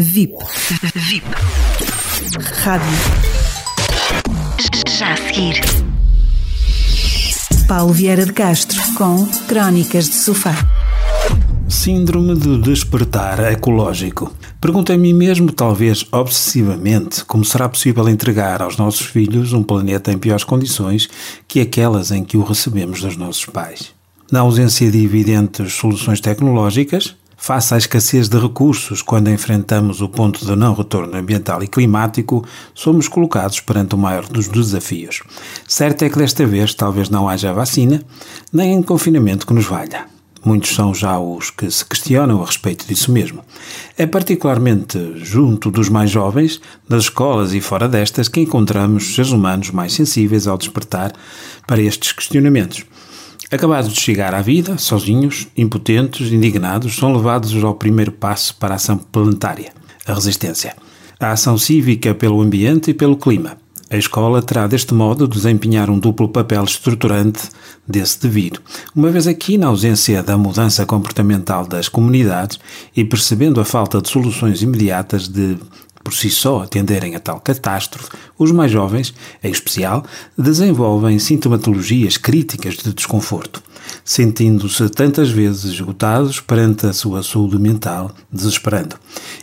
VIP. VIP. Rádio. Já a seguir. Paulo Vieira de Castro com Crónicas de Sofá. Síndrome do despertar ecológico. Pergunto a mim mesmo, talvez obsessivamente, como será possível entregar aos nossos filhos um planeta em piores condições que aquelas em que o recebemos dos nossos pais. Na ausência de evidentes soluções tecnológicas, Face à escassez de recursos quando enfrentamos o ponto de não retorno ambiental e climático, somos colocados perante o maior dos desafios. Certo é que desta vez talvez não haja vacina, nem em confinamento que nos valha. Muitos são já os que se questionam a respeito disso mesmo. É particularmente junto dos mais jovens, nas escolas e fora destas, que encontramos seres humanos mais sensíveis ao despertar para estes questionamentos. Acabados de chegar à vida, sozinhos, impotentes, indignados, são levados ao primeiro passo para a ação planetária, a resistência. A ação cívica pelo ambiente e pelo clima. A escola terá, deste modo, de desempenhar um duplo papel estruturante desse devido. Uma vez aqui, na ausência da mudança comportamental das comunidades e percebendo a falta de soluções imediatas de por si só atenderem a tal catástrofe, os mais jovens, em especial, desenvolvem sintomatologias críticas de desconforto, sentindo-se tantas vezes esgotados perante a sua saúde mental, desesperando.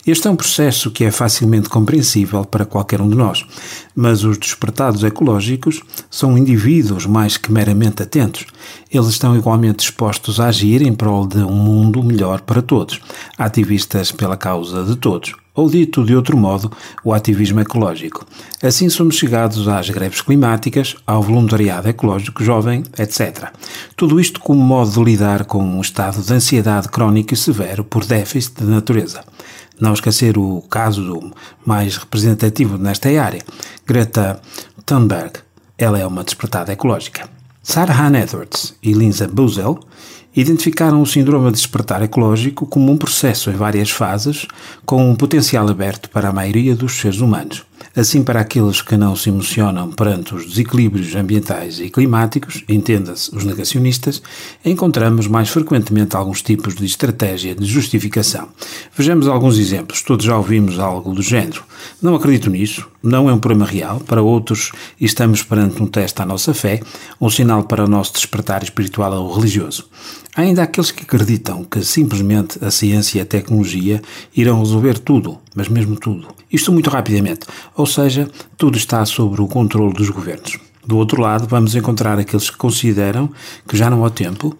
Este é um processo que é facilmente compreensível para qualquer um de nós, mas os despertados ecológicos são indivíduos mais que meramente atentos. Eles estão igualmente dispostos a agir em prol de um mundo melhor para todos, ativistas pela causa de todos ou dito de outro modo, o ativismo ecológico. Assim somos chegados às greves climáticas, ao voluntariado ecológico jovem, etc. Tudo isto como modo de lidar com um estado de ansiedade crónico e severo por déficit de natureza. Não esquecer o caso mais representativo nesta área, Greta Thunberg. Ela é uma despertada ecológica. Sarah Hannah Edwards e Linda Buzel identificaram o síndrome de despertar ecológico como um processo em várias fases, com um potencial aberto para a maioria dos seres humanos. Assim, para aqueles que não se emocionam perante os desequilíbrios ambientais e climáticos, entenda-se os negacionistas, encontramos mais frequentemente alguns tipos de estratégia de justificação. Vejamos alguns exemplos, todos já ouvimos algo do género. Não acredito nisso, não é um problema real, para outros estamos perante um teste à nossa fé, um sinal para o nosso despertar espiritual ou religioso. Ainda aqueles que acreditam que simplesmente a ciência e a tecnologia irão resolver tudo, mas mesmo tudo. Isto muito rapidamente, ou seja, tudo está sob o controle dos governos. Do outro lado, vamos encontrar aqueles que consideram que já não há tempo,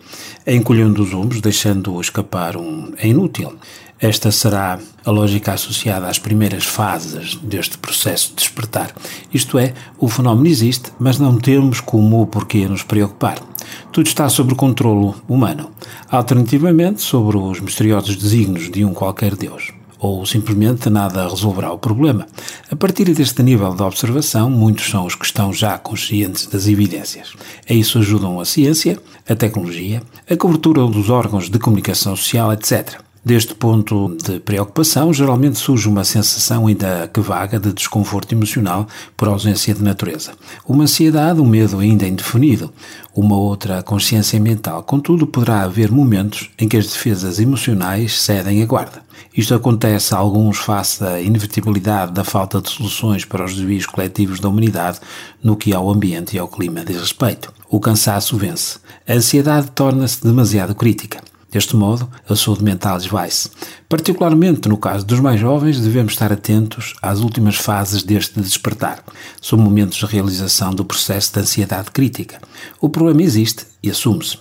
encolhendo os ombros, deixando escapar um é inútil. Esta será a lógica associada às primeiras fases deste processo de despertar. Isto é, o fenómeno existe, mas não temos como o porquê nos preocupar. Tudo está sob o controlo humano, alternativamente sobre os misteriosos desígnios de um qualquer Deus ou simplesmente nada resolverá o problema. A partir deste nível de observação, muitos são os que estão já conscientes das evidências. A isso ajudam a ciência, a tecnologia, a cobertura dos órgãos de comunicação social, etc. Deste ponto de preocupação, geralmente surge uma sensação ainda que vaga de desconforto emocional por ausência de natureza. Uma ansiedade, um medo ainda indefinido, uma outra consciência mental. Contudo, poderá haver momentos em que as defesas emocionais cedem a guarda. Isto acontece a alguns face à inevitabilidade da falta de soluções para os desvios coletivos da humanidade no que ao ambiente e ao clima diz respeito. O cansaço vence. A ansiedade torna-se demasiado crítica. Deste modo, a saúde mental esvai-se. Particularmente no caso dos mais jovens, devemos estar atentos às últimas fases deste despertar. São momentos de realização do processo de ansiedade crítica. O problema existe e assume-se.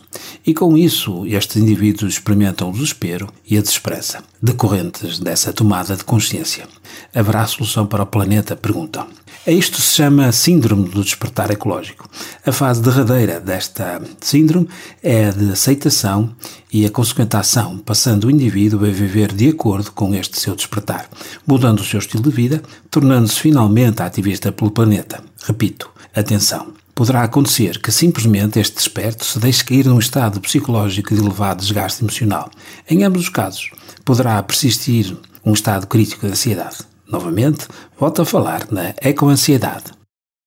E com isso, estes indivíduos experimentam o desespero e a desesperança, decorrentes dessa tomada de consciência. Haverá solução para o planeta? Perguntam. A isto se chama Síndrome do Despertar Ecológico. A fase derradeira desta síndrome é a de aceitação e a consequente ação, passando o indivíduo a viver de acordo com este seu despertar, mudando o seu estilo de vida, tornando-se finalmente ativista pelo planeta. Repito, atenção. Poderá acontecer que simplesmente este desperto se deixe cair num estado psicológico de elevado desgaste emocional. Em ambos os casos, poderá persistir um estado crítico de ansiedade. Novamente, volto a falar na ecoansiedade.